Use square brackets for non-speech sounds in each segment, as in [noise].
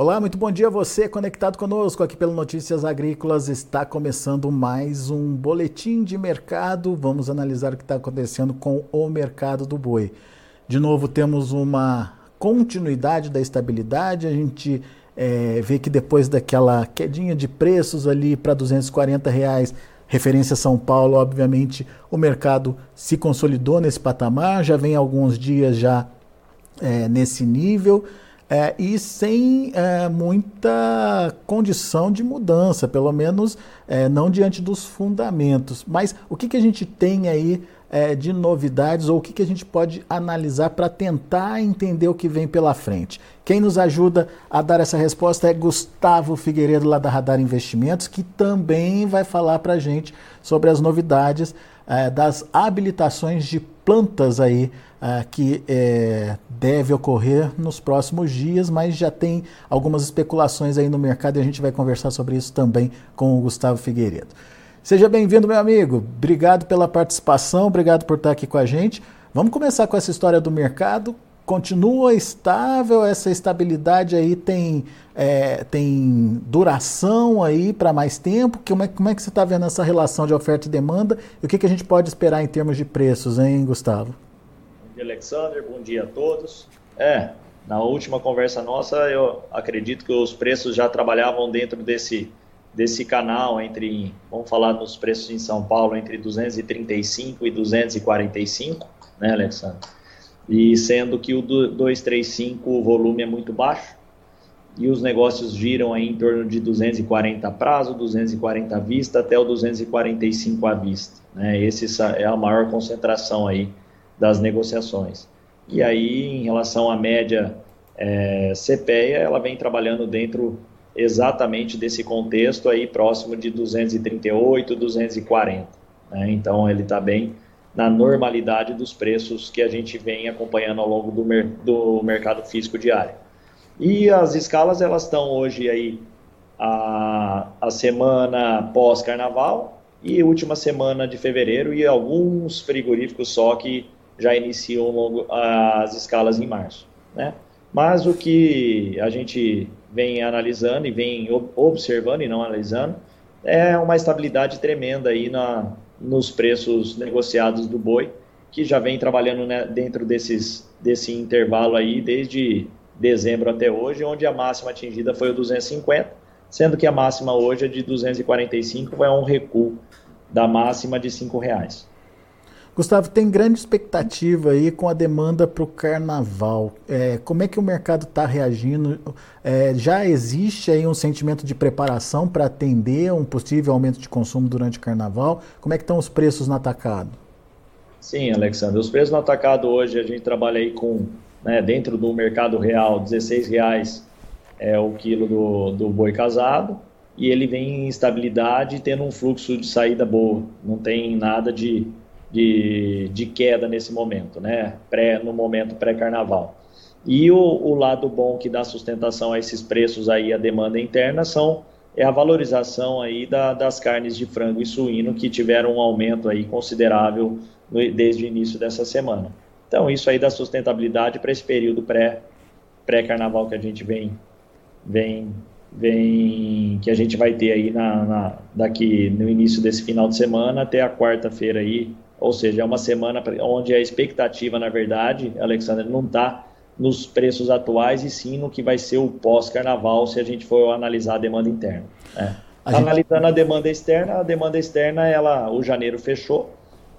Olá, muito bom dia a você conectado conosco aqui pelo Notícias Agrícolas. Está começando mais um boletim de mercado. Vamos analisar o que está acontecendo com o mercado do boi. De novo, temos uma continuidade da estabilidade. A gente é, vê que depois daquela quedinha de preços ali para 240 reais, referência São Paulo, obviamente o mercado se consolidou nesse patamar. Já vem alguns dias já é, nesse nível é, e sem é, muita condição de mudança, pelo menos é, não diante dos fundamentos. Mas o que, que a gente tem aí é, de novidades ou o que, que a gente pode analisar para tentar entender o que vem pela frente? Quem nos ajuda a dar essa resposta é Gustavo Figueiredo, lá da Radar Investimentos, que também vai falar para a gente sobre as novidades é, das habilitações de plantas aí uh, que é, deve ocorrer nos próximos dias, mas já tem algumas especulações aí no mercado e a gente vai conversar sobre isso também com o Gustavo Figueiredo. Seja bem-vindo, meu amigo. Obrigado pela participação, obrigado por estar aqui com a gente. Vamos começar com essa história do mercado. Continua estável, essa estabilidade aí tem, é, tem duração aí para mais tempo? Como é, como é que você está vendo essa relação de oferta e demanda? E o que, que a gente pode esperar em termos de preços, hein, Gustavo? dia, Alexander. Bom dia a todos. É, na última conversa nossa, eu acredito que os preços já trabalhavam dentro desse, desse canal entre, vamos falar nos preços em São Paulo, entre 235 e 245, né, Alexandre? E sendo que o 235 o volume é muito baixo e os negócios giram aí em torno de 240 prazo, 240 à vista até o 245 à vista, né? Esse é a maior concentração aí das negociações. E aí, em relação à média é, CPEA, ela vem trabalhando dentro exatamente desse contexto aí próximo de 238, 240. Né? Então, ele está bem na normalidade dos preços que a gente vem acompanhando ao longo do, mer do mercado físico diário. E as escalas, elas estão hoje aí a, a semana pós-carnaval e última semana de fevereiro e alguns frigoríficos só que já iniciam longo, as escalas em março. Né? Mas o que a gente vem analisando e vem observando e não analisando é uma estabilidade tremenda aí na, nos preços negociados do boi, que já vem trabalhando né, dentro desses, desse intervalo aí desde dezembro até hoje, onde a máxima atingida foi o 250, sendo que a máxima hoje é de 245, vai um recuo da máxima de R$ reais. Gustavo, tem grande expectativa aí com a demanda para o carnaval. É, como é que o mercado está reagindo? É, já existe aí um sentimento de preparação para atender um possível aumento de consumo durante o carnaval? Como é que estão os preços no atacado? Sim, Alexandre. Os preços no atacado hoje a gente trabalha aí com, né, dentro do mercado real, R$ reais é o quilo do, do boi casado e ele vem em estabilidade tendo um fluxo de saída boa. Não tem nada de de, de queda nesse momento, né? Pré, no momento pré-carnaval. E o, o, lado bom que dá sustentação a esses preços aí, a demanda interna, são é a valorização aí da, das carnes de frango e suíno que tiveram um aumento aí considerável no, desde o início dessa semana. Então isso aí dá sustentabilidade para esse período pré pré-carnaval que a gente vem vem vem que a gente vai ter aí na, na daqui no início desse final de semana até a quarta-feira aí ou seja, é uma semana onde a expectativa, na verdade, Alexandre, não está nos preços atuais e sim no que vai ser o pós-carnaval, se a gente for analisar a demanda interna. Né? A Analisando gente... a demanda externa, a demanda externa, ela, o janeiro fechou,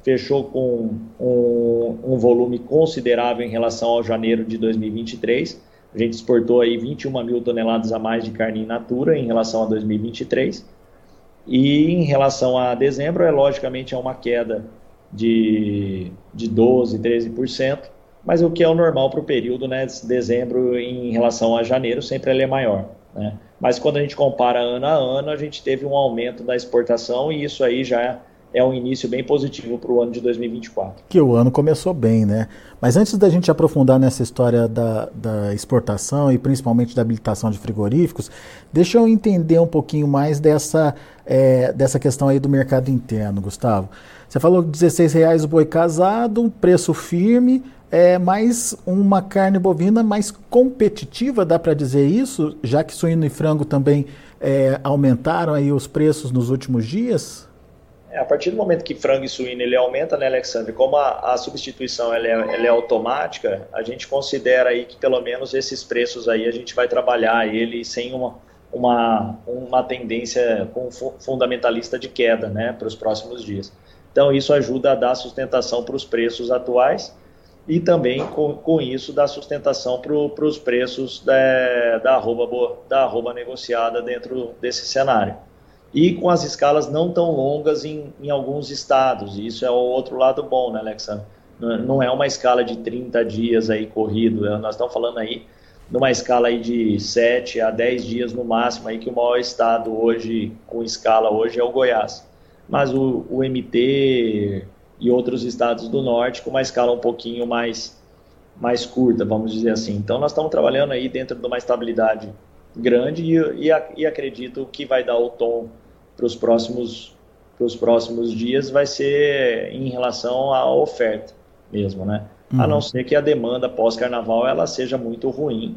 fechou com um, um volume considerável em relação ao janeiro de 2023. A gente exportou aí 21 mil toneladas a mais de carne in natura em relação a 2023. E em relação a dezembro, é logicamente é uma queda de, de 12%, 13%, mas o que é o normal para o período, né, dezembro em relação a janeiro, sempre ele é maior. Né? Mas quando a gente compara ano a ano, a gente teve um aumento da exportação e isso aí já é um início bem positivo para o ano de 2024. Que o ano começou bem, né? Mas antes da gente aprofundar nessa história da, da exportação e principalmente da habilitação de frigoríficos, deixa eu entender um pouquinho mais dessa, é, dessa questão aí do mercado interno, Gustavo. Você falou que 16 reais o boi casado, um preço firme, é mais uma carne bovina mais competitiva, dá para dizer isso, já que suíno e frango também é, aumentaram aí os preços nos últimos dias? É, a partir do momento que frango e suíno ele aumenta, né, Alexandre? Como a, a substituição ela é, ela é, automática, a gente considera aí que pelo menos esses preços aí a gente vai trabalhar ele sem uma, uma, uma tendência fundamentalista de queda, né, para os próximos dias. Então isso ajuda a dar sustentação para os preços atuais e também com, com isso dá sustentação para os preços da, da, arroba, da arroba negociada dentro desse cenário e com as escalas não tão longas em, em alguns estados. E isso é o outro lado bom, né, Alexandre? Não é uma escala de 30 dias aí corrido, né? nós estamos falando aí numa escala aí de 7 a 10 dias no máximo, aí que o maior estado hoje, com escala hoje, é o Goiás. Mas o, o MT e outros estados do norte com uma escala um pouquinho mais, mais curta, vamos dizer assim. Então nós estamos trabalhando aí dentro de uma estabilidade grande e, e, e acredito que vai dar o tom para os próximos para os próximos dias vai ser em relação à oferta mesmo, né? Uhum. A não ser que a demanda pós-carnaval ela seja muito ruim.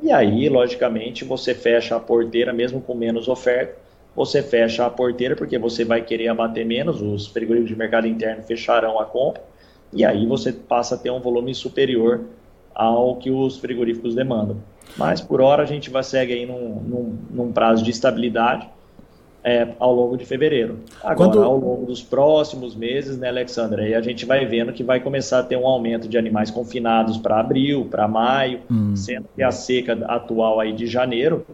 E aí, logicamente, você fecha a porteira mesmo com menos oferta. Você fecha a porteira porque você vai querer abater menos, os frigoríficos de mercado interno fecharão a compra. E aí você passa a ter um volume superior ao que os frigoríficos demandam. Mas por hora a gente vai seguir aí num, num, num prazo de estabilidade é, ao longo de fevereiro. Agora, Quando... ao longo dos próximos meses, né, Alexandre, aí a gente vai vendo que vai começar a ter um aumento de animais confinados para abril, para maio, hum. sendo que a seca atual aí de janeiro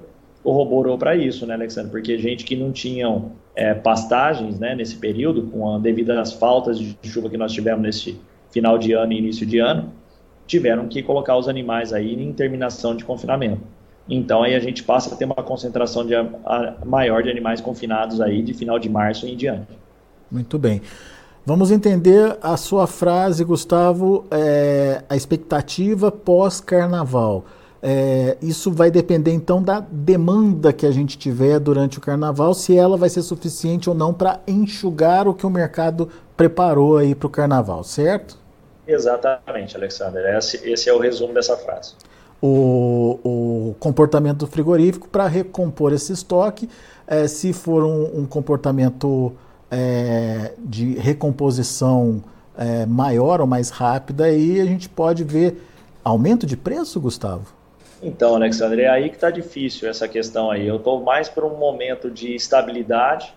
corroborou para isso, né, Alexandre? Porque gente que não tinham é, pastagens, né, nesse período, com a, devido às faltas de chuva que nós tivemos nesse final de ano e início de ano, tiveram que colocar os animais aí em terminação de confinamento. Então aí a gente passa a ter uma concentração de, a, maior de animais confinados aí de final de março em diante. Muito bem. Vamos entender a sua frase, Gustavo, é, a expectativa pós-carnaval. É, isso vai depender então da demanda que a gente tiver durante o carnaval, se ela vai ser suficiente ou não para enxugar o que o mercado preparou aí para o carnaval, certo? Exatamente, Alexander. Esse, esse é o resumo dessa frase o, o comportamento do frigorífico para recompor esse estoque. É, se for um, um comportamento é, de recomposição é, maior ou mais rápida, aí a gente pode ver aumento de preço, Gustavo? Então, Alexandre, é aí que está difícil essa questão aí. Eu estou mais para um momento de estabilidade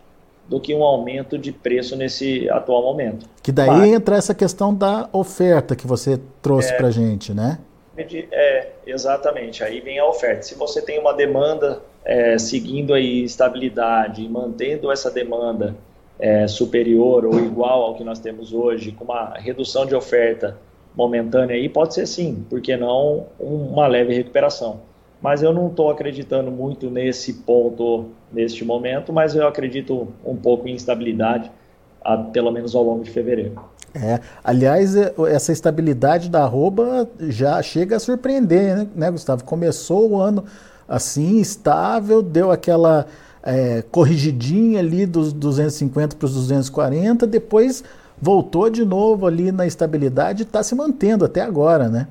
do que um aumento de preço nesse atual momento. Que daí Mas, entra essa questão da oferta que você trouxe é, para gente, né? É, exatamente. Aí vem a oferta. Se você tem uma demanda é, seguindo aí estabilidade, mantendo essa demanda é, superior ou igual ao que nós temos hoje, com uma redução de oferta momentânea aí, pode ser sim, porque não uma leve recuperação. Mas eu não estou acreditando muito nesse ponto neste momento, mas eu acredito um pouco em instabilidade, a, pelo menos ao longo de fevereiro. É, aliás, é, essa estabilidade da arroba já chega a surpreender, né, né Gustavo? Começou o ano assim, estável, deu aquela é, corrigidinha ali dos 250 para os 240, depois voltou de novo ali na estabilidade e está se mantendo até agora, né?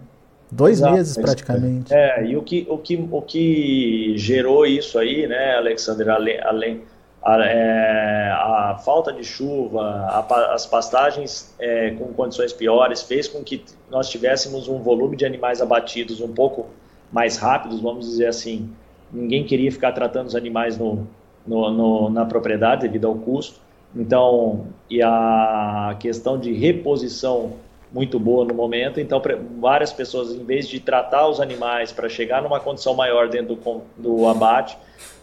Dois Exato, meses praticamente. É, e o que, o, que, o que gerou isso aí, né, Alexandre, além, além a, é, a falta de chuva, a, as pastagens é, com condições piores, fez com que nós tivéssemos um volume de animais abatidos um pouco mais rápidos, vamos dizer assim. Ninguém queria ficar tratando os animais no, no, no, na propriedade devido ao custo. Então, e a questão de reposição muito boa no momento. Então, várias pessoas, em vez de tratar os animais para chegar numa condição maior dentro do, do abate,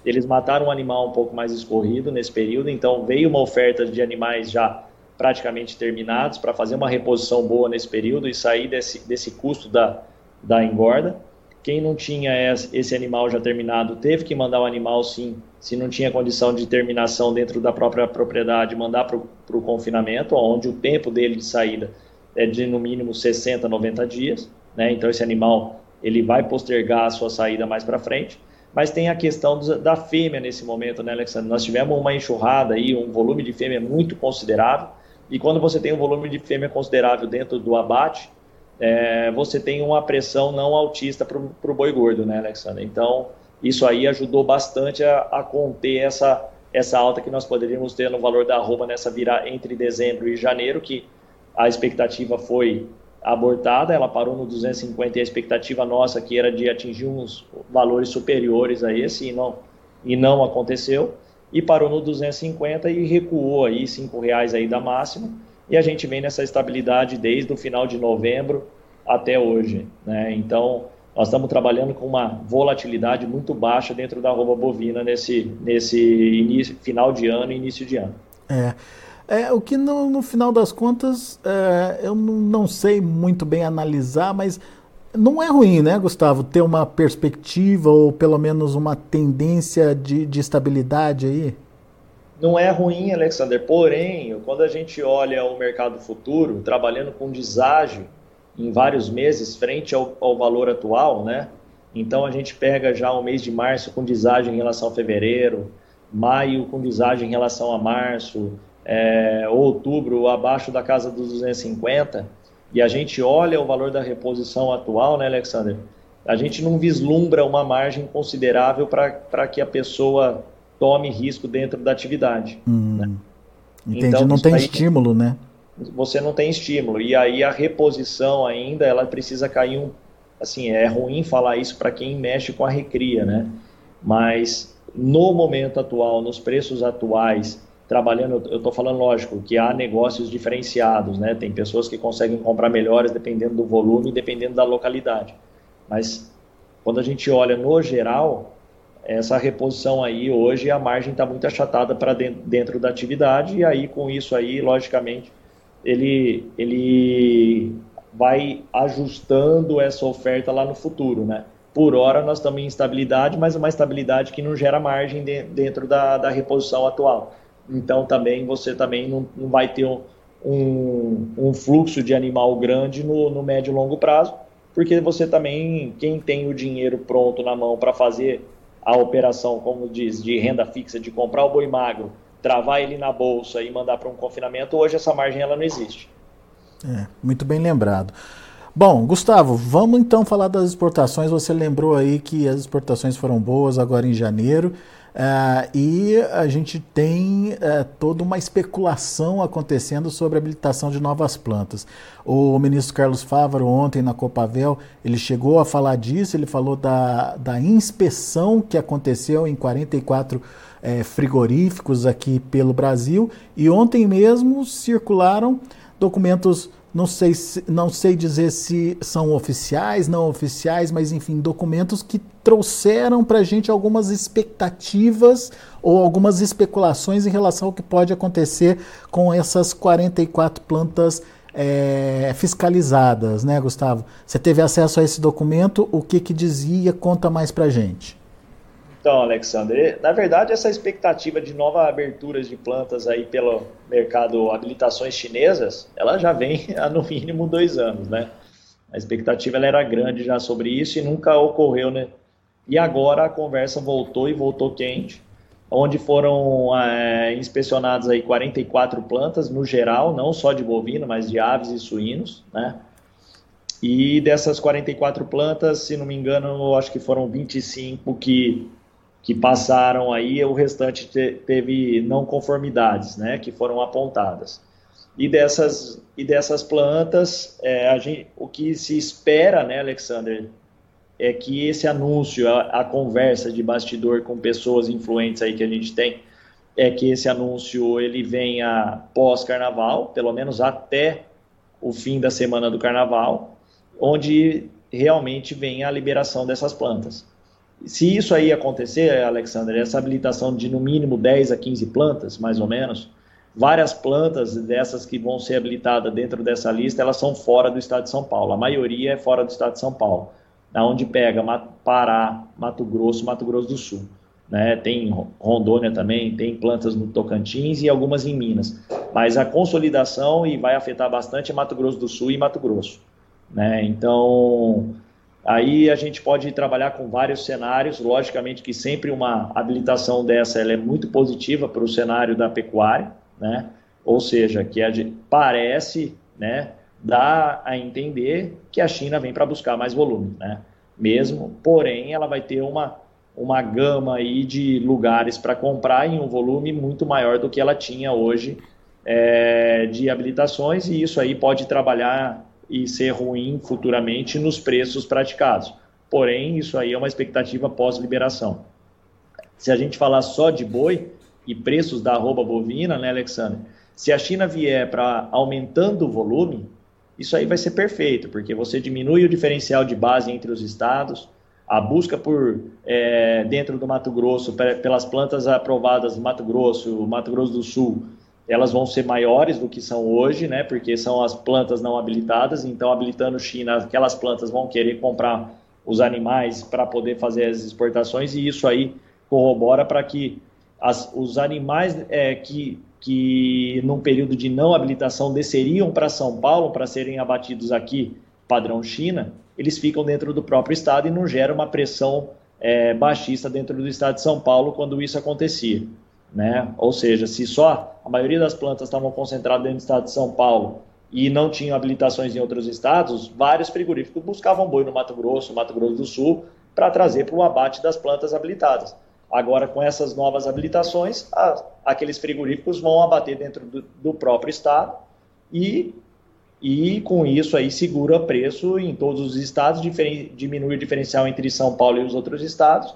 eles mataram um animal um pouco mais escorrido nesse período. Então, veio uma oferta de animais já praticamente terminados para fazer uma reposição boa nesse período e sair desse, desse custo da, da engorda. quem não tinha esse animal já terminado teve que mandar o animal sim, se não tinha condição de terminação dentro da própria propriedade, mandar para o confinamento, onde o tempo dele de saída é de no mínimo 60, 90 dias. Né? Então esse animal ele vai postergar a sua saída mais para frente. Mas tem a questão da fêmea nesse momento, né, Alexandre? Nós tivemos uma enxurrada aí, um volume de fêmea muito considerável. E quando você tem um volume de fêmea considerável dentro do abate, é, você tem uma pressão não altista para o boi gordo, né, Alexandre? Então, isso aí ajudou bastante a, a, conter essa, essa alta que nós poderíamos ter no valor da arroba nessa virar entre dezembro e janeiro, que a expectativa foi abortada, ela parou no 250 e a expectativa nossa que era de atingir uns valores superiores a esse e não, e não aconteceu, e parou no 250 e recuou aí cinco reais aí da máxima, e a gente vem nessa estabilidade desde o final de novembro até hoje. Né? Então, nós estamos trabalhando com uma volatilidade muito baixa dentro da arroba bovina nesse, nesse início, final de ano e início de ano. É. É, o que no, no final das contas é, eu não, sei muito bem analisar, mas não é ruim, né, Gustavo, ter uma perspectiva ou pelo menos uma tendência de, de estabilidade aí? não é ruim, Alexander. Porém, quando a gente olha o mercado futuro, trabalhando com deságio em vários meses frente ao, ao, valor atual, né? Então a gente pega já o mês de março com deságio em relação a fevereiro, maio com deságio em relação a março, é, outubro abaixo da casa dos 250, e a gente olha o valor da reposição atual, né, Alexander? A gente não vislumbra uma margem considerável para que a pessoa tome risco dentro da atividade. Hum, né? Entendi, então, não tem aí, estímulo, né? Você não tem estímulo. E aí a reposição ainda, ela precisa cair um... Assim, é ruim falar isso para quem mexe com a recria, né? Mas no momento atual, nos preços atuais, trabalhando, eu estou falando, lógico, que há negócios diferenciados, né? Tem pessoas que conseguem comprar melhores dependendo do volume dependendo da localidade. Mas quando a gente olha no geral, essa reposição aí hoje a margem está muito achatada para dentro, dentro da atividade e aí com isso aí logicamente ele ele vai ajustando essa oferta lá no futuro, né? Por hora nós estamos em estabilidade, mas uma estabilidade que não gera margem de, dentro da, da reposição atual. Então também você também não, não vai ter um, um, fluxo de animal grande no, no médio e longo prazo, porque você também, quem tem o dinheiro pronto na mão para fazer a operação, como diz, de renda fixa, de comprar o boi magro, travar ele na bolsa e mandar para um confinamento, hoje essa margem ela não existe. É, muito bem lembrado. Bom, Gustavo, vamos então falar das exportações. Você lembrou aí que as exportações foram boas agora em janeiro. Uh, e a gente tem uh, toda uma especulação acontecendo sobre a habilitação de novas plantas. O ministro Carlos Fávaro, ontem na Copavel, ele chegou a falar disso, ele falou da, da inspeção que aconteceu em 44 eh, frigoríficos aqui pelo Brasil, e ontem mesmo circularam documentos não sei, não sei dizer se são oficiais, não oficiais, mas enfim, documentos que trouxeram para a gente algumas expectativas ou algumas especulações em relação ao que pode acontecer com essas 44 plantas é, fiscalizadas, né, Gustavo? Você teve acesso a esse documento? O que, que dizia? Conta mais para a gente. Então, Alexandre, na verdade, essa expectativa de nova aberturas de plantas aí pelo mercado habilitações chinesas, ela já vem [laughs] há no mínimo dois anos, né? A expectativa era grande já sobre isso e nunca ocorreu, né? E agora a conversa voltou e voltou quente, onde foram é, inspecionadas aí 44 plantas no geral, não só de bovino, mas de aves e suínos, né? E dessas 44 plantas, se não me engano, acho que foram 25 que que passaram aí, o restante te, teve não conformidades, né, que foram apontadas. E dessas, e dessas plantas, é, gente, o que se espera, né, Alexander, é que esse anúncio, a, a, conversa de bastidor com pessoas influentes aí que a gente tem, é que esse anúncio ele venha pós-carnaval, pelo menos até o fim da semana do carnaval, onde realmente venha a liberação dessas plantas. Se isso aí acontecer, Alexander, essa habilitação de no mínimo 10 a 15 plantas, mais ou menos, várias plantas dessas que vão ser habilitadas dentro dessa lista, elas são fora do estado de São Paulo. A maioria é fora do estado de São Paulo. onde pega Pará, Mato Grosso, Mato Grosso do Sul. Né? Tem Rondônia também, tem plantas no Tocantins e algumas em Minas. Mas a consolidação e vai afetar bastante Mato Grosso do Sul e Mato Grosso. Né? Então, aí a gente pode trabalhar com vários cenários. Logicamente que sempre uma habilitação dessa é muito positiva para o cenário da pecuária, né? ou seja, que a, parece né, dá a entender que a China vem para buscar mais volume, né? mesmo, porém ela vai ter uma, uma gama aí de lugares para comprar em um volume muito maior do que ela tinha hoje é, de habilitações e isso aí pode trabalhar e ser ruim futuramente nos preços praticados. Porém, isso aí é uma expectativa pós-liberação. Se a gente falar só de boi e preços da arroba bovina, né, Alexandre? Se a China vier para aumentando o volume, isso aí vai ser perfeito, porque você diminui o diferencial de base entre os estados, a busca por é, dentro do Mato Grosso pelas plantas aprovadas no Mato Grosso, Mato Grosso do Sul, elas vão ser maiores do que são hoje, né? Porque são as plantas não habilitadas. Então, habilitando China, aquelas plantas vão querer comprar os animais para poder fazer as exportações e isso aí corrobora para que as, os animais é, que que num período de não habilitação desceriam para São Paulo para serem abatidos aqui, padrão China, eles ficam dentro do próprio estado e não gera uma pressão é, baixista dentro do estado de São Paulo quando isso acontecia. Né? Ou seja, se só a maioria das plantas estavam concentradas dentro do estado de São Paulo e não tinham habilitações em outros estados, vários frigoríficos buscavam boi no Mato Grosso, Mato Grosso do Sul, para trazer para o abate das plantas habilitadas. Agora, com essas novas habilitações, a, aqueles frigoríficos vão abater dentro do, do, próprio estado e, e, com isso, aí segura preço em todos os estados, diminui o diferencial entre São Paulo e os outros estados.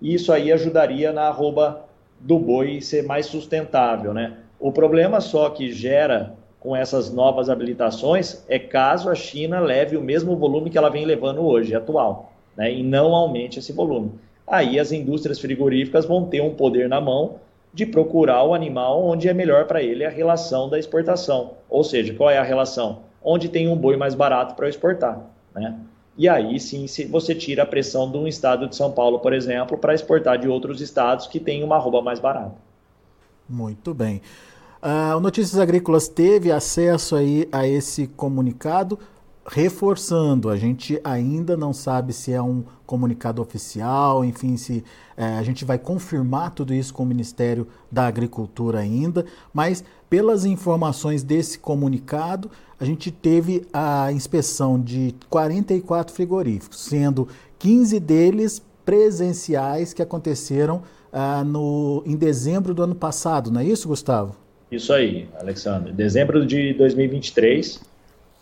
E isso aí ajudaria na arroba do boi ser mais sustentável, né? O problema só que gera com essas novas habilitações é caso a China leve o mesmo volume que ela vem levando hoje, atual, né? E não aumente esse volume aí as indústrias frigoríficas vão ter um poder na mão de procurar o animal onde é melhor para ele a relação da exportação. Ou seja, qual é a relação? Onde tem um boi mais barato para exportar. Né? E aí sim você tira a pressão de um estado de São Paulo, por exemplo, para exportar de outros estados que têm uma arroba mais barata. Muito bem. Uh, o Notícias Agrícolas teve acesso aí a esse comunicado reforçando, a gente ainda não sabe se é um comunicado oficial, enfim, se é, a gente vai confirmar tudo isso com o Ministério da Agricultura ainda, mas pelas informações desse comunicado, a gente teve a inspeção de 44 frigoríficos, sendo 15 deles presenciais que aconteceram ah, no, em dezembro do ano passado, não é isso, Gustavo? Isso aí, Alexandre. Dezembro de 2023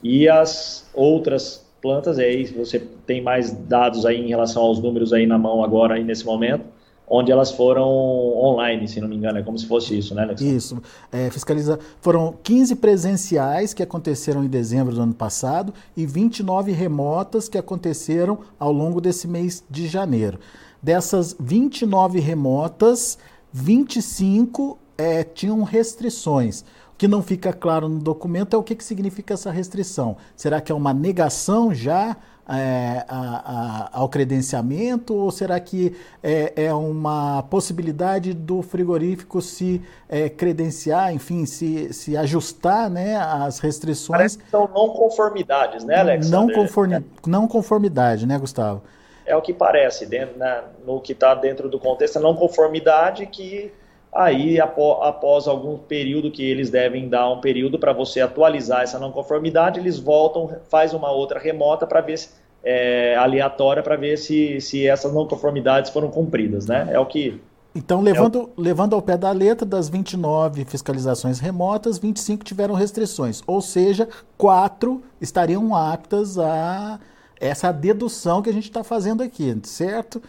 e as outras plantas, aí você tem mais dados aí em relação aos números aí na mão agora, aí nesse momento, onde elas foram online, se não me engano, é como se fosse isso, né, Alex? Isso. É, fiscaliza... Foram 15 presenciais que aconteceram em dezembro do ano passado e 29 remotas que aconteceram ao longo desse mês de janeiro. Dessas 29 remotas, 25 é, tinham restrições que não fica claro no documento é o que, que significa essa restrição. Será que é uma negação já é, a, a, ao credenciamento ou será que é, é, uma possibilidade do frigorífico se é, credenciar, enfim, se, se ajustar né, às restrições? Parece que são não conformidades, né, Alex? Não, conformi não conformidade, né, Gustavo? É o que parece, dentro, né, no que está dentro do contexto, a não conformidade que Aí, após algum período que eles devem dar um período para você atualizar essa não conformidade, eles voltam, faz uma outra remota para ver se, é, aleatória para ver se, se essas não conformidades foram cumpridas, né? É o que então, levando, é levando ao pé da letra, das 29 fiscalizações remotas, 25 tiveram restrições, ou seja, quatro estariam aptas a essa dedução que a gente está fazendo aqui, certo?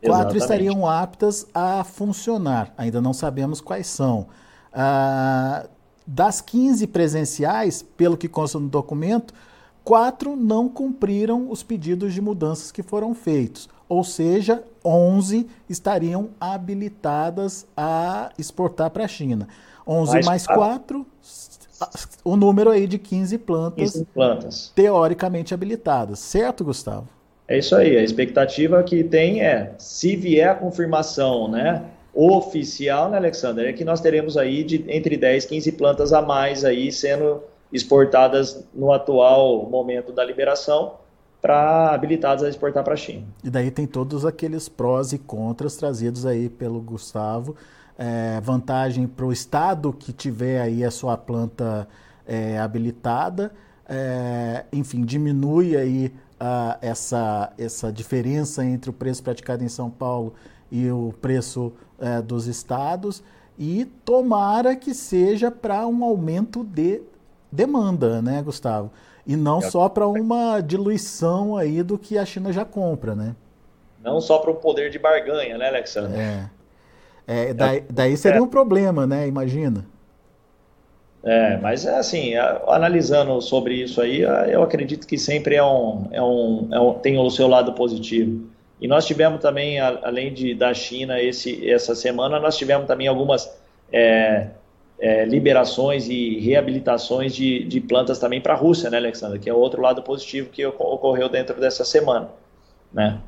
Quatro Exatamente. estariam aptas a funcionar, ainda não sabemos quais são. Ah, das 15 presenciais, pelo que consta no documento, quatro não cumpriram os pedidos de mudanças que foram feitos, ou seja, 11 estariam habilitadas a exportar para a China. 11 mais, mais 4, o número aí de 15 plantas, 15 plantas teoricamente habilitadas, certo, Gustavo? É isso aí, a expectativa que tem é, se vier a confirmação, né, oficial, né, Alexander, é que nós teremos aí de entre 10 e 15 plantas a mais aí sendo exportadas no atual momento da liberação para habilitadas a exportar para a China. E daí tem todos aqueles prós e contras trazidos aí pelo Gustavo. É, vantagem para o estado que tiver aí a sua planta é, habilitada, é, enfim, diminui aí essa, essa diferença entre o preço praticado em São Paulo e o preço é, dos estados e tomara que seja para um aumento de demanda, né, Gustavo? E não só para uma diluição aí do que a China já compra, né? Não só para o poder de barganha, né, Alexandre? É. é daí, daí seria um problema, né? Imagina. É, mas é assim, analisando sobre isso aí, eu acredito que sempre é um, é um, é um, tem o seu lado positivo. E nós tivemos também, além de, da China, esse, essa semana, nós tivemos também algumas é, é, liberações e reabilitações de, de plantas também para a Rússia, né, Alexandre? Que é outro lado positivo que ocorreu dentro dessa semana, né?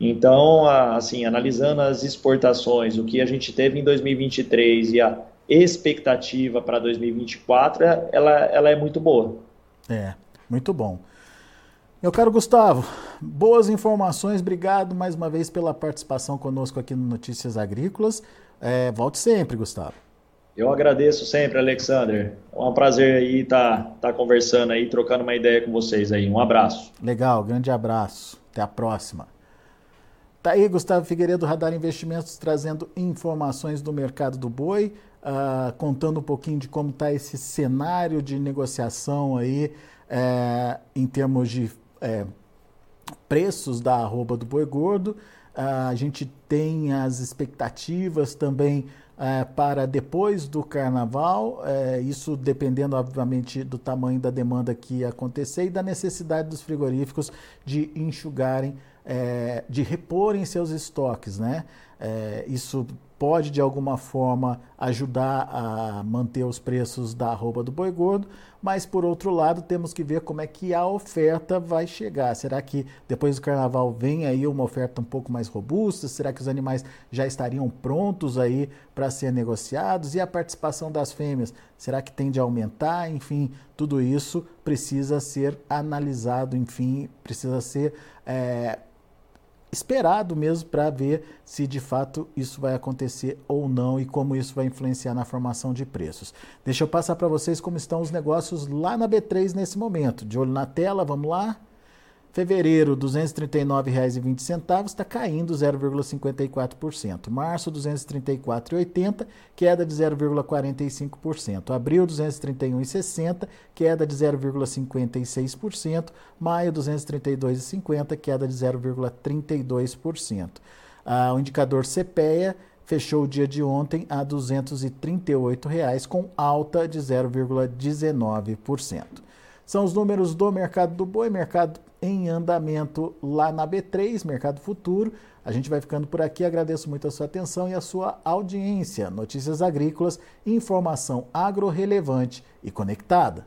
Então, assim, analisando as exportações, o que a gente teve em 2023 e a expectativa para 2024, ela, ela é muito boa. É, muito bom. Meu caro Gustavo, boas informações, obrigado mais uma vez pela participação conosco aqui no Notícias Agrícolas. É, volte sempre, Gustavo. Eu agradeço sempre, Alexander. É um prazer aí estar tá, tá conversando aí, trocando uma ideia com vocês aí. Um abraço. Legal, grande abraço. Até a próxima. Tá aí Gustavo Figueiredo, Radar Investimentos, trazendo informações do mercado do boi, uh, contando um pouquinho de como está esse cenário de negociação aí é, em termos de é, preços da arroba do boi gordo. Uh, a gente tem as expectativas também é, para depois do carnaval, é, isso dependendo, obviamente, do tamanho da demanda que acontecer e da necessidade dos frigoríficos de enxugarem, de reporem seus estoques, né? É, isso pode de alguma forma ajudar a manter os preços da arroba do boi gordo, mas por outro lado temos que ver como é que a oferta vai chegar. Será que depois do carnaval vem aí uma oferta um pouco mais robusta? Será que os animais já estariam prontos aí para ser negociados? E a participação das fêmeas, será que tende a aumentar? Enfim, tudo isso precisa ser analisado, enfim, precisa ser é, esperado mesmo para ver se de fato isso vai acontecer ou não e como isso vai influenciar na formação de preços. Deixa eu passar para vocês como estão os negócios lá na B3 nesse momento. De olho na tela, vamos lá. Fevereiro, R$ 239,20 está caindo 0,54%. Março, R$ 234,80, queda de 0,45%. Abril, R$ 231,60, queda de 0,56%. Maio, R$ 232,50, queda de 0,32%. Ah, o indicador CPEA fechou o dia de ontem a 238 reais, com alta de 0,19%. São os números do mercado do boi, mercado em andamento lá na B3, Mercado Futuro. A gente vai ficando por aqui. Agradeço muito a sua atenção e a sua audiência. Notícias agrícolas, informação agro-relevante e conectada.